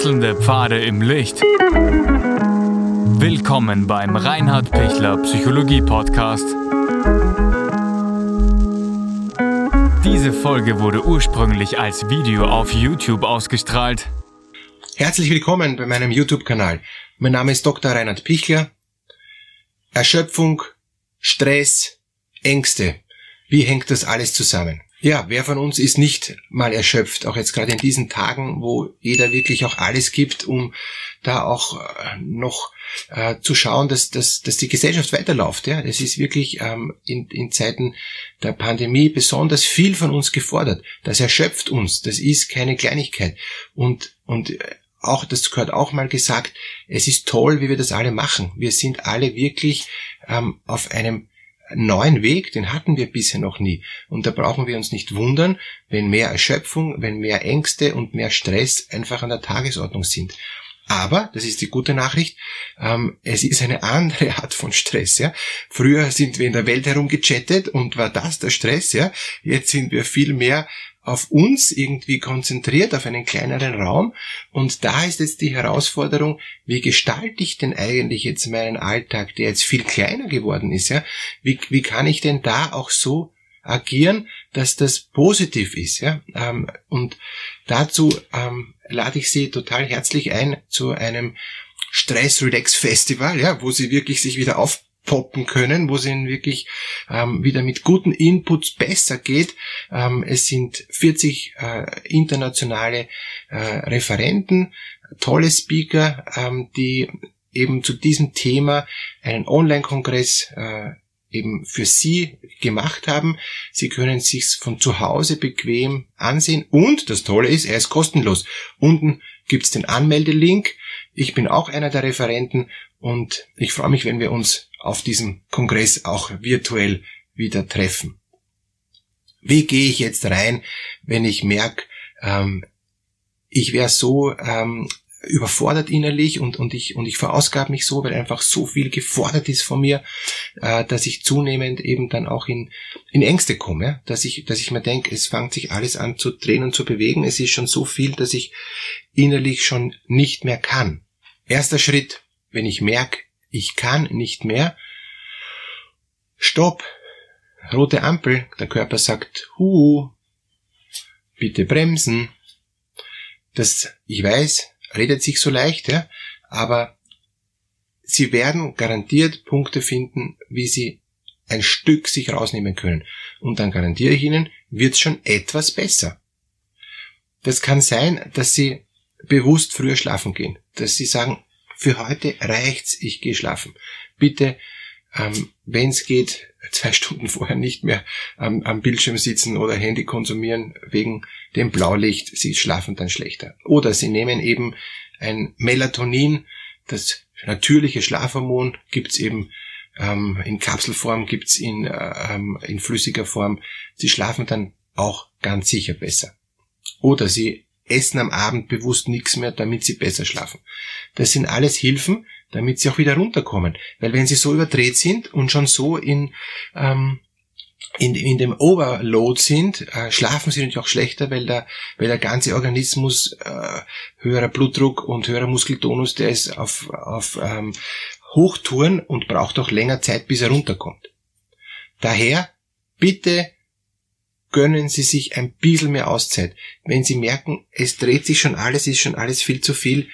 Wechselnde Pfade im Licht. Willkommen beim Reinhard Pichler Psychologie Podcast. Diese Folge wurde ursprünglich als Video auf YouTube ausgestrahlt. Herzlich willkommen bei meinem YouTube-Kanal. Mein Name ist Dr. Reinhard Pichler. Erschöpfung, Stress, Ängste. Wie hängt das alles zusammen? Ja, wer von uns ist nicht mal erschöpft, auch jetzt gerade in diesen Tagen, wo jeder wirklich auch alles gibt, um da auch äh, noch äh, zu schauen, dass, dass, dass die Gesellschaft weiterläuft. Ja, es ist wirklich ähm, in, in Zeiten der Pandemie besonders viel von uns gefordert. Das erschöpft uns. Das ist keine Kleinigkeit. Und und äh, auch, das gehört auch mal gesagt, es ist toll, wie wir das alle machen. Wir sind alle wirklich ähm, auf einem neuen Weg, den hatten wir bisher noch nie. Und da brauchen wir uns nicht wundern, wenn mehr Erschöpfung, wenn mehr Ängste und mehr Stress einfach an der Tagesordnung sind. Aber, das ist die gute Nachricht, ähm, es ist eine andere Art von Stress. Ja? Früher sind wir in der Welt herumgechattet und war das der Stress. Ja? Jetzt sind wir viel mehr auf uns irgendwie konzentriert, auf einen kleineren Raum. Und da ist jetzt die Herausforderung, wie gestalte ich denn eigentlich jetzt meinen Alltag, der jetzt viel kleiner geworden ist, ja? Wie, wie kann ich denn da auch so agieren, dass das positiv ist, ja? Ähm, und dazu ähm, lade ich Sie total herzlich ein zu einem Stress Relax Festival, ja, wo Sie wirklich sich wieder auf poppen können, wo es ihnen wirklich ähm, wieder mit guten Inputs besser geht. Ähm, es sind 40 äh, internationale äh, Referenten, tolle Speaker, ähm, die eben zu diesem Thema einen Online-Kongress äh, eben für Sie gemacht haben. Sie können sich's von zu Hause bequem ansehen und das Tolle ist, er ist kostenlos. Unten gibt's den Anmeldelink. Ich bin auch einer der Referenten und ich freue mich, wenn wir uns auf diesem Kongress auch virtuell wieder treffen. Wie gehe ich jetzt rein, wenn ich merke, ähm, ich wäre so ähm, überfordert innerlich und, und ich, und ich verausgabe mich so, weil einfach so viel gefordert ist von mir, äh, dass ich zunehmend eben dann auch in, in Ängste komme, dass ich, dass ich mir denke, es fängt sich alles an zu drehen und zu bewegen, es ist schon so viel, dass ich innerlich schon nicht mehr kann. Erster Schritt, wenn ich merke, ich kann nicht mehr. Stopp. Rote Ampel. Der Körper sagt, hu, bitte bremsen. Das, ich weiß, redet sich so leicht, ja, aber Sie werden garantiert Punkte finden, wie Sie ein Stück sich rausnehmen können. Und dann garantiere ich Ihnen, wird es schon etwas besser. Das kann sein, dass Sie bewusst früher schlafen gehen, dass Sie sagen, für heute reicht's, ich gehe schlafen. Bitte, ähm, wenn es geht, zwei Stunden vorher nicht mehr ähm, am Bildschirm sitzen oder Handy konsumieren wegen dem Blaulicht. Sie schlafen dann schlechter. Oder Sie nehmen eben ein Melatonin, das natürliche Schlafhormon gibt's eben ähm, in Kapselform, gibt's in, äh, ähm, in flüssiger Form. Sie schlafen dann auch ganz sicher besser. Oder Sie essen am Abend bewusst nichts mehr, damit sie besser schlafen. Das sind alles Hilfen, damit sie auch wieder runterkommen. Weil wenn sie so überdreht sind und schon so in, ähm, in, in dem Overload sind, äh, schlafen sie natürlich auch schlechter, weil der, weil der ganze Organismus äh, höherer Blutdruck und höherer Muskeltonus, der ist auf, auf ähm, Hochtouren und braucht auch länger Zeit, bis er runterkommt. Daher bitte gönnen Sie sich ein bisschen mehr Auszeit. Wenn Sie merken, es dreht sich schon alles, ist schon alles viel zu viel,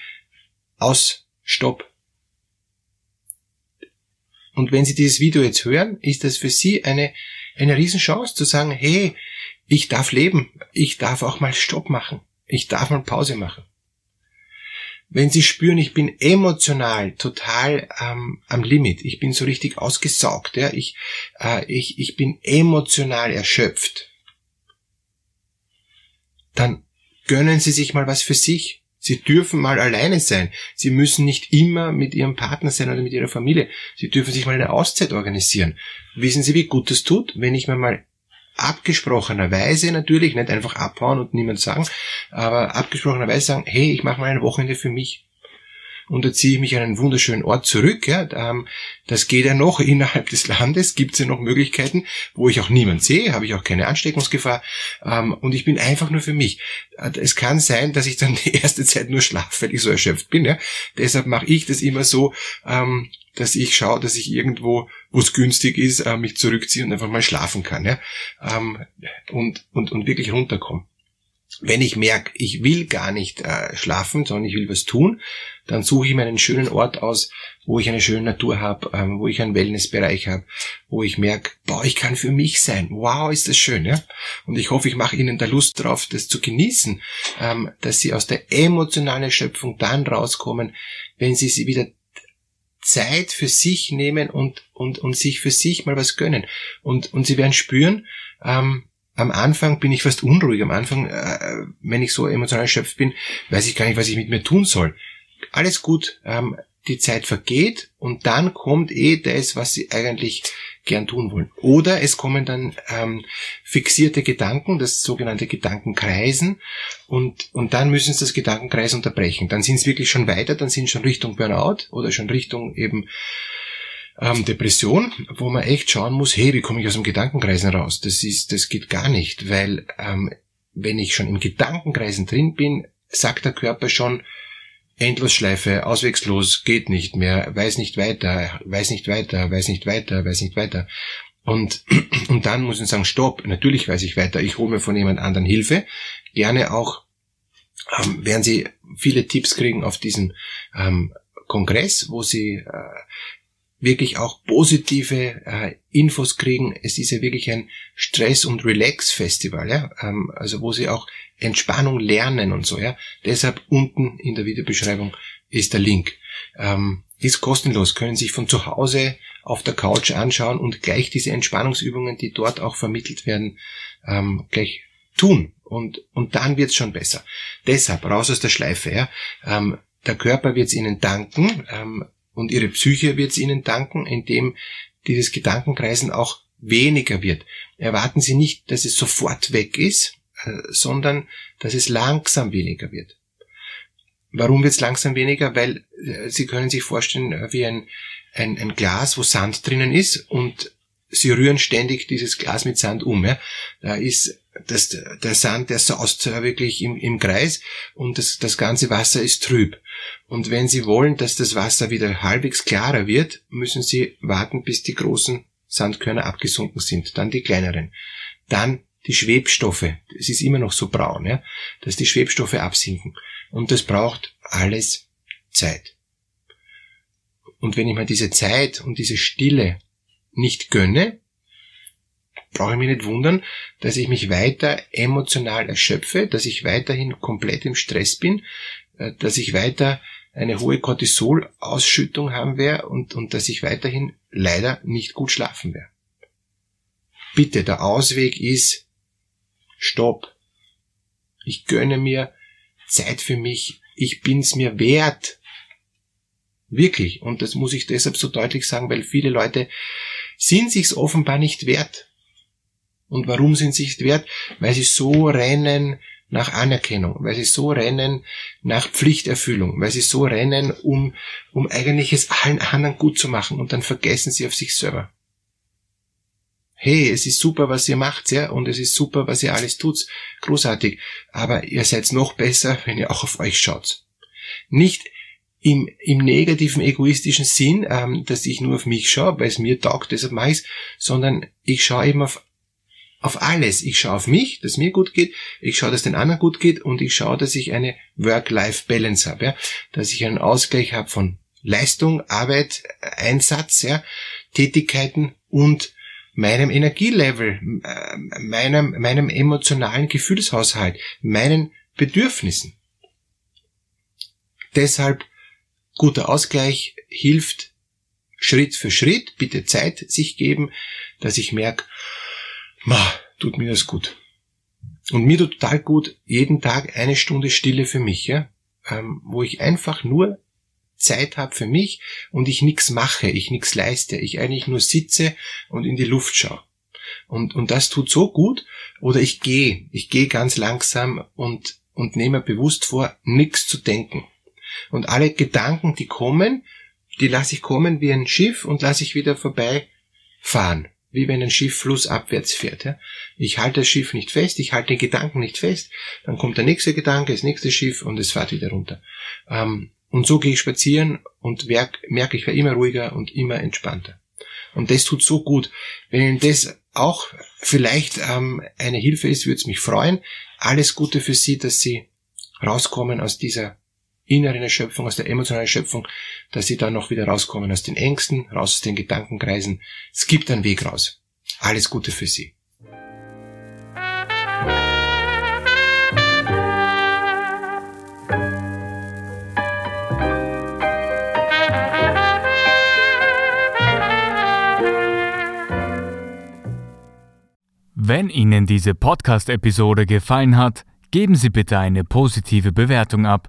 aus, stopp. Und wenn Sie dieses Video jetzt hören, ist das für Sie eine, eine Riesenchance zu sagen, hey, ich darf leben, ich darf auch mal Stopp machen, ich darf mal Pause machen. Wenn Sie spüren, ich bin emotional total ähm, am Limit, ich bin so richtig ausgesaugt, ja, ich, äh, ich, ich bin emotional erschöpft, dann gönnen Sie sich mal was für sich. Sie dürfen mal alleine sein. Sie müssen nicht immer mit Ihrem Partner sein oder mit Ihrer Familie. Sie dürfen sich mal eine Auszeit organisieren. Wissen Sie, wie gut es tut, wenn ich mir mal abgesprochenerweise natürlich, nicht einfach abhauen und niemand sagen, aber abgesprochenerweise sagen, hey, ich mache mal ein Wochenende für mich. Und da ziehe ich mich an einen wunderschönen Ort zurück. Ja, ähm, das geht ja noch innerhalb des Landes, gibt es ja noch Möglichkeiten, wo ich auch niemand sehe, habe ich auch keine Ansteckungsgefahr ähm, und ich bin einfach nur für mich. Äh, es kann sein, dass ich dann die erste Zeit nur schlafe, weil ich so erschöpft bin. Ja? Deshalb mache ich das immer so, ähm, dass ich schaue, dass ich irgendwo, wo es günstig ist, äh, mich zurückziehe und einfach mal schlafen kann. Ja? Und, und, und wirklich runterkomme. Wenn ich merke, ich will gar nicht äh, schlafen, sondern ich will was tun, dann suche ich mir einen schönen Ort aus, wo ich eine schöne Natur habe, ähm, wo ich einen Wellnessbereich habe, wo ich merke, boah, ich kann für mich sein. Wow, ist das schön, ja? Und ich hoffe, ich mache Ihnen da Lust drauf, das zu genießen, ähm, dass Sie aus der emotionalen Erschöpfung dann rauskommen, wenn Sie sie wieder Zeit für sich nehmen und, und, und sich für sich mal was gönnen. Und, und Sie werden spüren, ähm, am Anfang bin ich fast unruhig. Am Anfang, äh, wenn ich so emotional erschöpft bin, weiß ich gar nicht, was ich mit mir tun soll. Alles gut, ähm, die Zeit vergeht und dann kommt eh das, was sie eigentlich gern tun wollen. Oder es kommen dann ähm, fixierte Gedanken, das sogenannte Gedankenkreisen, und, und dann müssen sie das Gedankenkreis unterbrechen. Dann sind sie wirklich schon weiter, dann sind sie schon Richtung Burnout oder schon Richtung eben ähm, Depression, wo man echt schauen muss, hey, wie komme ich aus dem Gedankenkreisen raus? Das ist, das geht gar nicht, weil ähm, wenn ich schon im Gedankenkreisen drin bin, sagt der Körper schon, Endlosschleife, auswegslos, geht nicht mehr, weiß nicht weiter, weiß nicht weiter, weiß nicht weiter, weiß nicht weiter. Und, und dann muss ich sagen, stopp, natürlich weiß ich weiter, ich hole mir von jemand anderen Hilfe. Gerne auch ähm, werden Sie viele Tipps kriegen auf diesem ähm, Kongress, wo Sie äh, wirklich auch positive äh, Infos kriegen. Es ist ja wirklich ein Stress- und Relax-Festival, ja, ähm, also wo sie auch Entspannung lernen und so, ja. Deshalb unten in der Videobeschreibung ist der Link. Ähm, ist kostenlos, können sich von zu Hause auf der Couch anschauen und gleich diese Entspannungsübungen, die dort auch vermittelt werden, ähm, gleich tun. Und, und dann wird's schon besser. Deshalb raus aus der Schleife. Ja. Ähm, der Körper wird's Ihnen danken. Ähm, und ihre Psyche wird es ihnen danken, indem dieses Gedankenkreisen auch weniger wird. Erwarten Sie nicht, dass es sofort weg ist, äh, sondern dass es langsam weniger wird. Warum wird es langsam weniger? Weil äh, Sie können sich vorstellen, äh, wie ein, ein, ein Glas, wo Sand drinnen ist und Sie rühren ständig dieses Glas mit Sand um. Ja? Da ist das, der Sand, der saust wirklich im, im Kreis und das, das ganze Wasser ist trüb. Und wenn Sie wollen, dass das Wasser wieder halbwegs klarer wird, müssen Sie warten, bis die großen Sandkörner abgesunken sind, dann die kleineren. Dann die Schwebstoffe, es ist immer noch so braun, ja, dass die Schwebstoffe absinken. Und das braucht alles Zeit. Und wenn ich mir diese Zeit und diese Stille nicht gönne, brauche ich mich nicht wundern, dass ich mich weiter emotional erschöpfe, dass ich weiterhin komplett im Stress bin, äh, dass ich weiter eine hohe Cortisolausschüttung haben werde und, und dass ich weiterhin leider nicht gut schlafen werde. Bitte, der Ausweg ist Stopp. Ich gönne mir Zeit für mich. Ich bin's mir wert. Wirklich. Und das muss ich deshalb so deutlich sagen, weil viele Leute sind sich's offenbar nicht wert. Und warum sind sie nicht wert? Weil sie so rennen nach Anerkennung, weil sie so rennen nach Pflichterfüllung, weil sie so rennen, um, um eigentlich es allen anderen gut zu machen und dann vergessen sie auf sich selber. Hey, es ist super, was ihr macht, ja, und es ist super, was ihr alles tut, großartig, aber ihr seid noch besser, wenn ihr auch auf euch schaut. Nicht im, im negativen, egoistischen Sinn, ähm, dass ich nur auf mich schaue, weil es mir taugt, deshalb mache ich sondern ich schaue eben auf auf alles. Ich schaue auf mich, dass mir gut geht, ich schaue, dass den anderen gut geht und ich schaue, dass ich eine Work-Life-Balance habe, ja? dass ich einen Ausgleich habe von Leistung, Arbeit, Einsatz, ja? Tätigkeiten und meinem Energielevel, äh, meinem, meinem emotionalen Gefühlshaushalt, meinen Bedürfnissen. Deshalb guter Ausgleich hilft Schritt für Schritt, bitte Zeit sich geben, dass ich merke, Ma, tut mir das gut. Und mir tut total gut, jeden Tag eine Stunde Stille für mich, ja, ähm, wo ich einfach nur Zeit habe für mich und ich nichts mache, ich nichts leiste, ich eigentlich nur sitze und in die Luft schaue. Und, und das tut so gut. Oder ich gehe, ich gehe ganz langsam und, und nehme bewusst vor, nichts zu denken. Und alle Gedanken, die kommen, die lasse ich kommen wie ein Schiff und lasse ich wieder vorbeifahren. Wie wenn ein Schiff flussabwärts fährt. Ja? Ich halte das Schiff nicht fest, ich halte den Gedanken nicht fest, dann kommt der nächste Gedanke, das nächste Schiff und es fährt wieder runter. Ähm, und so gehe ich spazieren und merke, ich werde immer ruhiger und immer entspannter. Und das tut so gut. Wenn Ihnen das auch vielleicht ähm, eine Hilfe ist, würde es mich freuen. Alles Gute für Sie, dass Sie rauskommen aus dieser inneren Erschöpfung, aus der emotionalen Erschöpfung, dass Sie dann noch wieder rauskommen aus den Ängsten, raus aus den Gedankenkreisen. Es gibt einen Weg raus. Alles Gute für Sie. Wenn Ihnen diese Podcast-Episode gefallen hat, geben Sie bitte eine positive Bewertung ab.